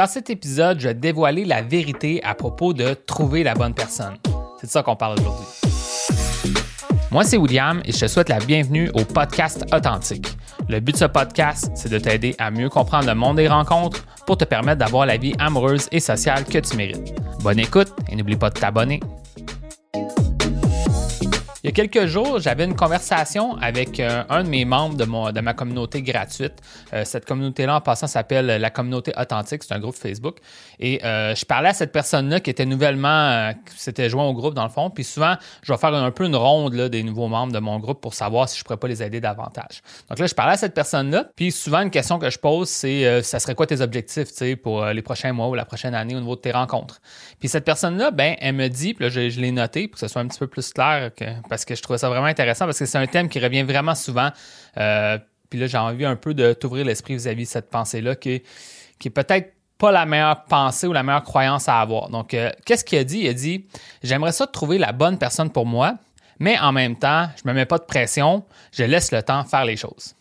Dans cet épisode, je vais dévoiler la vérité à propos de trouver la bonne personne. C'est de ça qu'on parle aujourd'hui. Moi, c'est William et je te souhaite la bienvenue au podcast Authentique. Le but de ce podcast, c'est de t'aider à mieux comprendre le monde des rencontres pour te permettre d'avoir la vie amoureuse et sociale que tu mérites. Bonne écoute et n'oublie pas de t'abonner. Y a quelques jours, j'avais une conversation avec euh, un de mes membres de, ma communauté gratuite. Euh, cette communauté-là, en passant, s'appelle la communauté authentique. C'est un groupe Facebook. Et euh, je parlais à cette personne-là qui était nouvellement, qui s'était joint au groupe dans le fond. Puis souvent, je vais faire un peu une ronde des nouveaux membres de mon groupe pour savoir si je pourrais pas les aider davantage. Donc là, je parlais à cette personne-là. Puis souvent, une question que je pose, c'est ça serait quoi tes objectifs pour les prochains mois ou la prochaine année au niveau de tes rencontres? Puis cette personne-là, ben, elle me dit, puis là, je, je l'ai noté pour que ce soit un petit peu plus clair que parce que je trouvais ça vraiment intéressant parce que c'est un thème qui revient vraiment souvent. Euh, puis là, j'ai envie un peu de t'ouvrir l'esprit vis-à-vis de cette pensée-là qui, qui est peut-être pas la meilleure pensée ou la meilleure croyance à avoir. Donc, euh, qu'est-ce qu'il a dit? Il a dit J'aimerais ça trouver la bonne personne pour moi, mais en même temps, je me mets pas de pression, je laisse le temps faire les choses.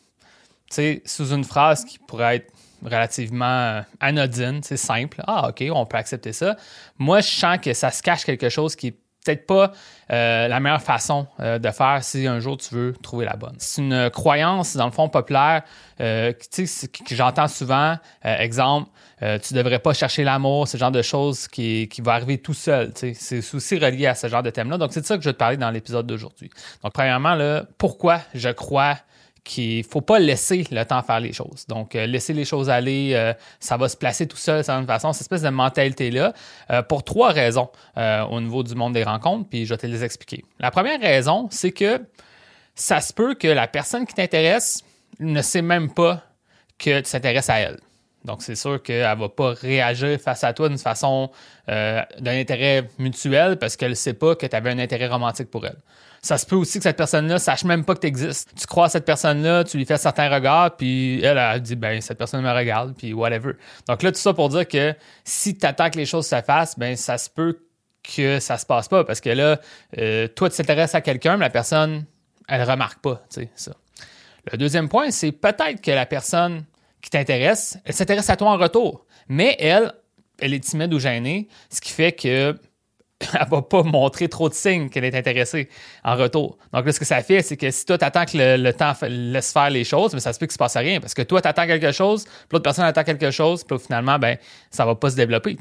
Tu sais, sous une phrase qui pourrait être relativement euh, anodine, c'est simple. Ah, OK, on peut accepter ça. Moi, je sens que ça se cache quelque chose qui est peut-être pas euh, la meilleure façon euh, de faire si un jour tu veux trouver la bonne. C'est une croyance, dans le fond, populaire euh, que j'entends souvent. exemple, tu devrais pas chercher l'amour, ce genre de choses qui, qui va arriver tout seul. C'est aussi relié à ce genre de thème-là. Donc, c'est de ça que je vais te parler dans l'épisode d'aujourd'hui. Donc, premièrement, là, pourquoi je crois qu'il faut pas laisser le temps faire les choses. Donc, euh, laisser les choses aller, euh, ça va se placer tout seul de certaine façon, cette espèce de mentalité-là, euh, pour trois raisons au niveau du monde des rencontres, puis je vais te les expliquer. La première raison, c'est que ça se peut que la personne qui t'intéresse ne sait même pas que tu t'intéresses à elle. Donc, c'est sûr qu'elle ne va pas réagir face à toi d'une façon d'un intérêt mutuel parce qu'elle ne sait pas que tu avais un intérêt romantique pour elle. Ça se peut aussi que cette personne-là sache même pas que tu existes. Tu crois à cette personne-là, tu lui fais certains regards, puis elle, dit, ben, cette personne me regarde, puis whatever. Donc là, tout ça pour dire que si tu attends que les choses se fassent, ben, ça se peut que ça se passe pas, parce que là, euh, toi, tu t'intéresses à quelqu'un, mais la personne, elle remarque pas, tu sais, ça. Le deuxième point, c'est peut-être que la personne qui t'intéresse, elle s'intéresse à toi en retour, mais elle, elle est timide ou gênée, ce qui fait que elle va pas montrer trop de signes qu'elle est intéressée en retour. Donc là, ce que ça fait, c'est que si toi, tu attends que le, temps laisse faire les choses, mais ça se peut qu'il se passe rien. Parce que toi, tu attends quelque chose, l'autre personne attend quelque chose, puis finalement, ben, ça va pas se développer.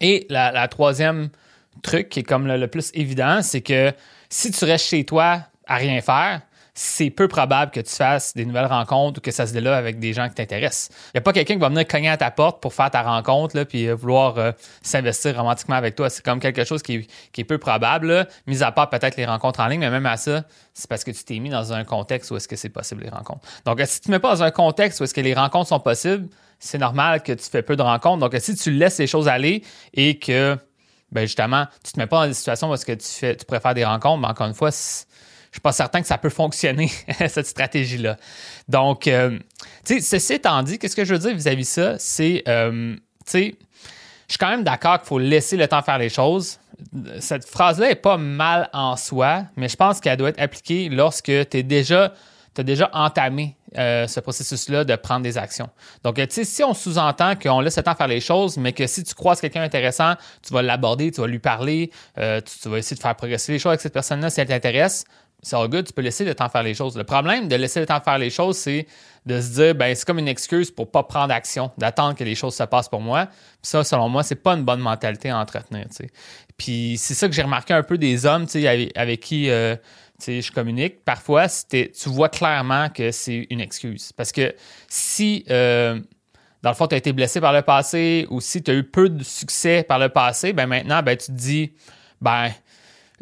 Et la, troisième truc qui est comme le plus évident, c'est que si tu restes chez toi à rien faire, c'est peu probable que tu fasses des nouvelles rencontres ou que ça se développe avec des gens qui t'intéressent. Il n'y a pas quelqu'un qui va venir cogner à ta porte pour faire ta rencontre là, puis euh, vouloir euh, s'investir romantiquement avec toi. C'est comme quelque chose qui est, peu probable, mis à part peut-être les rencontres en ligne, mais même à ça, c'est parce que tu t'es mis dans un contexte où est-ce que c'est possible les rencontres. Donc, si tu ne mets pas dans un contexte où est-ce que les rencontres sont possibles, c'est normal que tu fais peu de rencontres. Donc, si tu laisses les choses aller et que, ben justement, tu ne te mets pas dans des situations où est-ce que tu, fais, tu préfères des rencontres, mais encore une fois, suis pas certain que ça peut fonctionner, cette stratégie-là. Donc, euh, tu sais, ceci étant dit, qu'est-ce que je veux dire vis-à-vis de ça? C'est, euh, tu sais, je suis quand même d'accord qu'il faut laisser le temps faire les choses. Cette phrase-là est pas mal en soi, mais je pense qu'elle doit être appliquée lorsque tu es déjà tu as déjà entamé euh, ce processus-là de prendre des actions. Donc, tu sais, si on sous-entend qu'on laisse le temps faire les choses, mais que si tu croises quelqu'un intéressant, tu vas l'aborder, tu vas lui parler, tu, vas essayer de faire progresser les choses avec cette personne-là si elle t'intéresse, c'est all good, tu peux laisser le temps faire les choses. Le problème de laisser le temps faire les choses, c'est de se dire, ben, c'est comme une excuse pour pas prendre action, d'attendre que les choses se passent pour moi. Puis ça, selon moi, c'est pas une bonne mentalité à entretenir, tu sais. Puis c'est ça que j'ai remarqué un peu des hommes, sais, avec, qui, euh, je communique. Parfois, tu vois clairement que c'est une excuse. Parce que si, euh, dans le fond, tu as été blessé par le passé ou si tu as eu peu de succès par le passé, ben maintenant, ben, tu te dis, ben,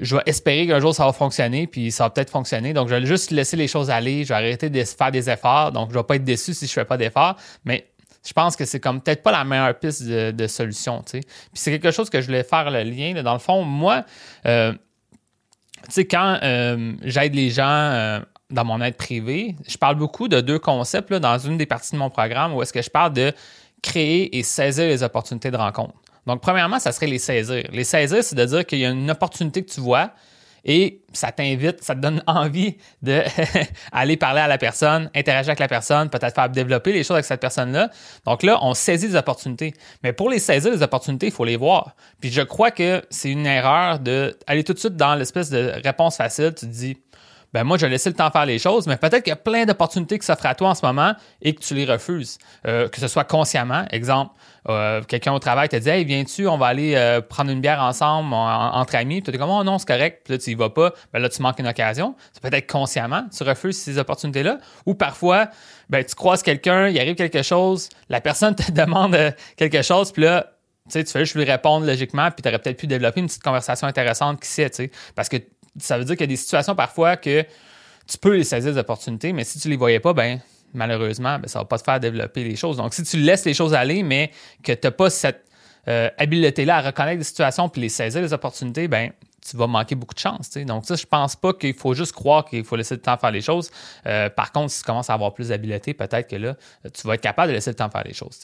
je vais espérer qu'un jour ça va fonctionner, puis ça va peut-être fonctionner. Donc, je vais juste laisser les choses aller. Je vais arrêter de faire des efforts. Donc, je ne vais pas être déçu si je ne fais pas d'efforts. Mais je pense que c'est comme peut-être pas la meilleure piste de, solution. Puis c'est quelque chose que je voulais faire le lien. Dans le fond, moi, euh, tu sais, quand euh, j'aide les gens euh, dans mon aide privée, je parle beaucoup de deux concepts dans une des parties de mon programme où est-ce que je parle de créer et saisir les opportunités de rencontre. Donc, premièrement, ça serait les saisir. Les saisir, c'est de dire qu'il y a une opportunité que tu vois et ça t'invite, ça te donne envie d'aller parler à la personne, interagir avec la personne, peut-être faire développer les choses avec cette personne-là. Donc là, on saisit des opportunités. Mais pour les saisir, les opportunités, il faut les voir. Puis je crois que c'est une erreur d'aller tout de suite dans l'espèce de réponse facile. Tu te dis, ben moi, je vais laisser le temps faire les choses, mais peut-être qu'il y a plein d'opportunités qui s'offrent à toi en ce moment et que tu les refuses. Euh, que ce soit consciemment, exemple, euh, quelqu'un au travail te dit Hey, viens-tu, on va aller euh, prendre une bière ensemble entre amis. Tu es comme Oh non, c'est correct. Puis là, tu y vas pas. Ben là, tu manques une occasion. C'est peut-être consciemment, tu refuses ces opportunités-là. Ou parfois, ben, tu croises quelqu'un, il arrive quelque chose, la personne te demande quelque chose, puis là, tu sais, tu fais juste lui répondre logiquement, puis tu aurais peut-être pu développer une petite conversation intéressante qui sait. Parce que ça veut dire qu'il y a des situations parfois que tu peux les saisir des opportunités, mais si tu les voyais pas, ben malheureusement, ben, ça va pas te faire développer les choses. Donc, si tu laisses les choses aller, mais que tu n'as pas cette euh, habileté-là à reconnaître des situations puis les saisir les opportunités, ben tu vas manquer beaucoup de chance. Donc, ça, je pense pas qu'il faut juste croire qu'il faut laisser le temps faire les choses. Euh, par contre, si tu commences à avoir plus d'habileté, peut-être que là, tu vas être capable de laisser le temps faire les choses.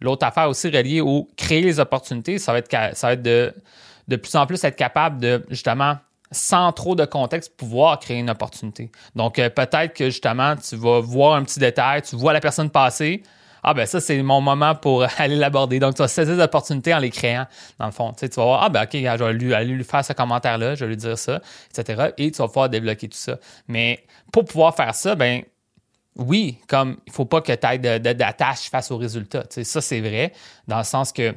L'autre affaire aussi reliée au créer les opportunités, ça va être, ça va être de, de plus en plus être capable de justement sans trop de contexte, pouvoir créer une opportunité. Donc, euh, peut-être que justement, tu vas voir un petit détail, tu vois la personne passer. Ah, ben ça, c'est mon moment pour aller l'aborder. Donc, tu vas saisir l'opportunité en les créant, dans le fond. Tu, vas voir, ah, ben OK, je vais lui, aller lui faire ce commentaire-là, je vais lui dire ça, etc. Et tu vas pouvoir débloquer tout ça. Mais pour pouvoir faire ça, ben oui, comme il faut pas que tu aies d'attache face au résultat. Tu sais, ça, c'est vrai, dans le sens que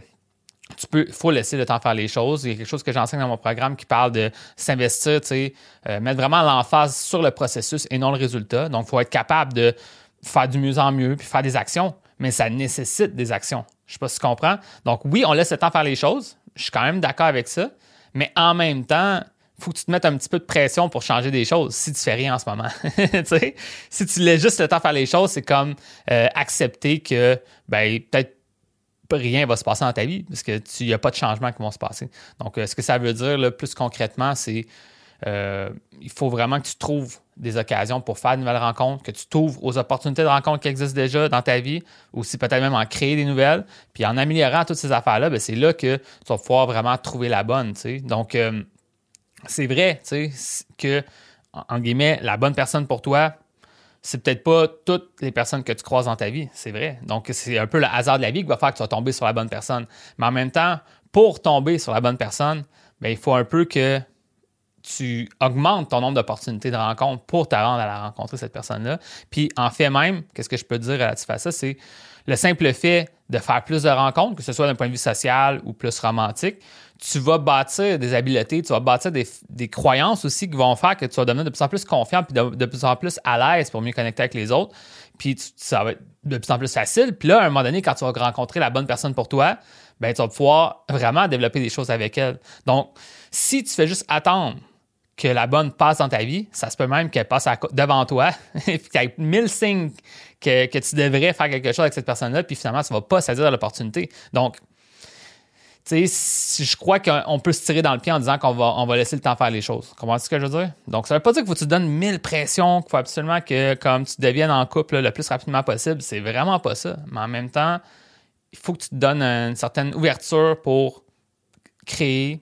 tu peux, faut laisser le temps faire les choses. Il y a quelque chose que j'enseigne dans mon programme qui parle de s'investir, tu sais, euh, mettre vraiment l'emphase sur le processus et non le résultat. Donc, il faut être capable de faire du mieux en mieux puis faire des actions, mais ça nécessite des actions. Je ne sais pas si tu comprends. Donc, oui, on laisse le temps faire les choses. Je suis quand même d'accord avec ça, mais en même temps, il faut que tu te mettes un petit peu de pression pour changer des choses si tu fais rien en ce moment. si tu laisses juste le temps faire les choses, c'est comme euh, accepter que ben, peut-être rien va se passer dans ta vie parce que il n'y a pas de changements qui vont se passer. Donc, euh, ce que ça veut dire plus concrètement, c'est euh, il faut vraiment que tu trouves des occasions pour faire de nouvelles rencontres, que tu t'ouvres aux opportunités de rencontres qui existent déjà dans ta vie, ou si peut-être même en créer des nouvelles. Puis en améliorant toutes ces affaires-là, ben, c'est là que tu vas pouvoir vraiment trouver la bonne. Donc, euh, c'est vrai que, en guillemets, la bonne personne pour toi, c'est peut-être pas toutes les personnes que tu croises dans ta vie, c'est vrai. Donc, c'est un peu le hasard de la vie qui va faire que tu vas tomber sur la bonne personne. Mais en même temps, pour tomber sur la bonne personne, bien, il faut un peu que tu augmentes ton nombre d'opportunités de rencontre pour te rendre à la rencontrer, cette personne-là. Puis, en fait même, qu'est-ce que je peux dire relatif à ça, c'est le simple fait de faire plus de rencontres, que ce soit d'un point de vue social ou plus romantique, tu vas bâtir des habiletés, tu vas bâtir des, croyances aussi qui vont faire que tu vas devenir de plus en plus confiant puis de, plus en plus à l'aise pour mieux connecter avec les autres. Puis ça va être de plus en plus facile. Puis là, à un moment donné, quand tu vas rencontrer la bonne personne pour toi, ben, tu vas pouvoir vraiment développer des choses avec elle. Donc, si tu fais juste attendre que la bonne passe dans ta vie, ça se peut même qu'elle passe devant toi, puis qu'il y ait mille signes que, que, tu devrais faire quelque chose avec cette personne-là, puis finalement, tu ne vas pas saisir l'opportunité. Donc, je crois qu'on peut se tirer dans le pied en disant qu'on va, on va laisser le temps faire les choses. Comment ce que je veux dire? Donc, ça veut pas dire qu'il faut que tu te donnes mille pressions, qu'il faut absolument que comme tu deviennes en couple le plus rapidement possible. C'est vraiment pas ça. Mais en même temps, il faut que tu te donnes une certaine ouverture pour créer,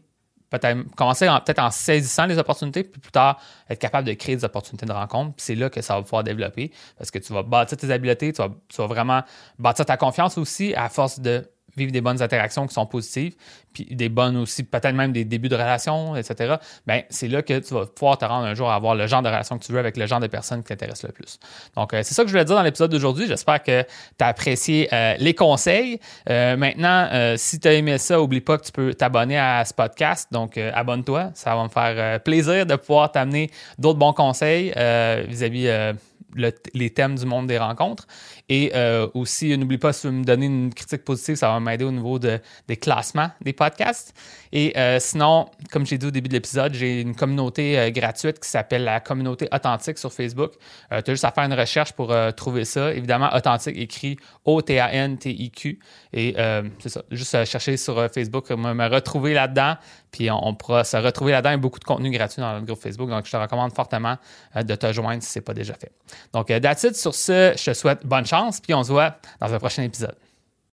peut-être commencer peut-être en saisissant les opportunités, puis plus tard être capable de créer des opportunités de rencontre. c'est là que ça va pouvoir développer parce que tu vas bâtir tes habiletés, tu vas, tu vas vraiment bâtir ta confiance aussi à force de vivre des bonnes interactions qui sont positives, puis des bonnes aussi, peut-être même des débuts de relation, etc., ben c'est là que tu vas pouvoir te rendre un jour à avoir le genre de relation que tu veux avec le genre de personnes qui t'intéressent le plus. Donc, euh, c'est ça que je voulais dire dans l'épisode d'aujourd'hui. J'espère que tu as apprécié euh, les conseils. Euh, maintenant, si tu as aimé ça, oublie pas que tu peux t'abonner à ce podcast. Donc, abonne-toi. Ça va me faire plaisir de pouvoir t'amener d'autres bons conseils vis-à-vis les thèmes du monde des rencontres. Et euh, aussi, n'oublie pas, si tu veux me donner une critique positive, ça va m'aider au niveau de, des classements des podcasts. Et euh, sinon, comme j'ai dit au début de l'épisode, j'ai une communauté euh, gratuite qui s'appelle la communauté authentique sur Facebook. tu as juste à faire une recherche pour trouver ça. Évidemment, authentique écrit O-T-A-N-T-I-Q. Et c'est ça, juste chercher sur Facebook, me, retrouver là-dedans. Puis on, pourra se retrouver là-dedans. Beaucoup de contenu gratuit dans le groupe Facebook. Donc, je te recommande fortement de te joindre si ce n'est pas déjà fait. Donc, that's it. Sur ce, je te souhaite bonne chance. Puis on se voit dans un prochain épisode.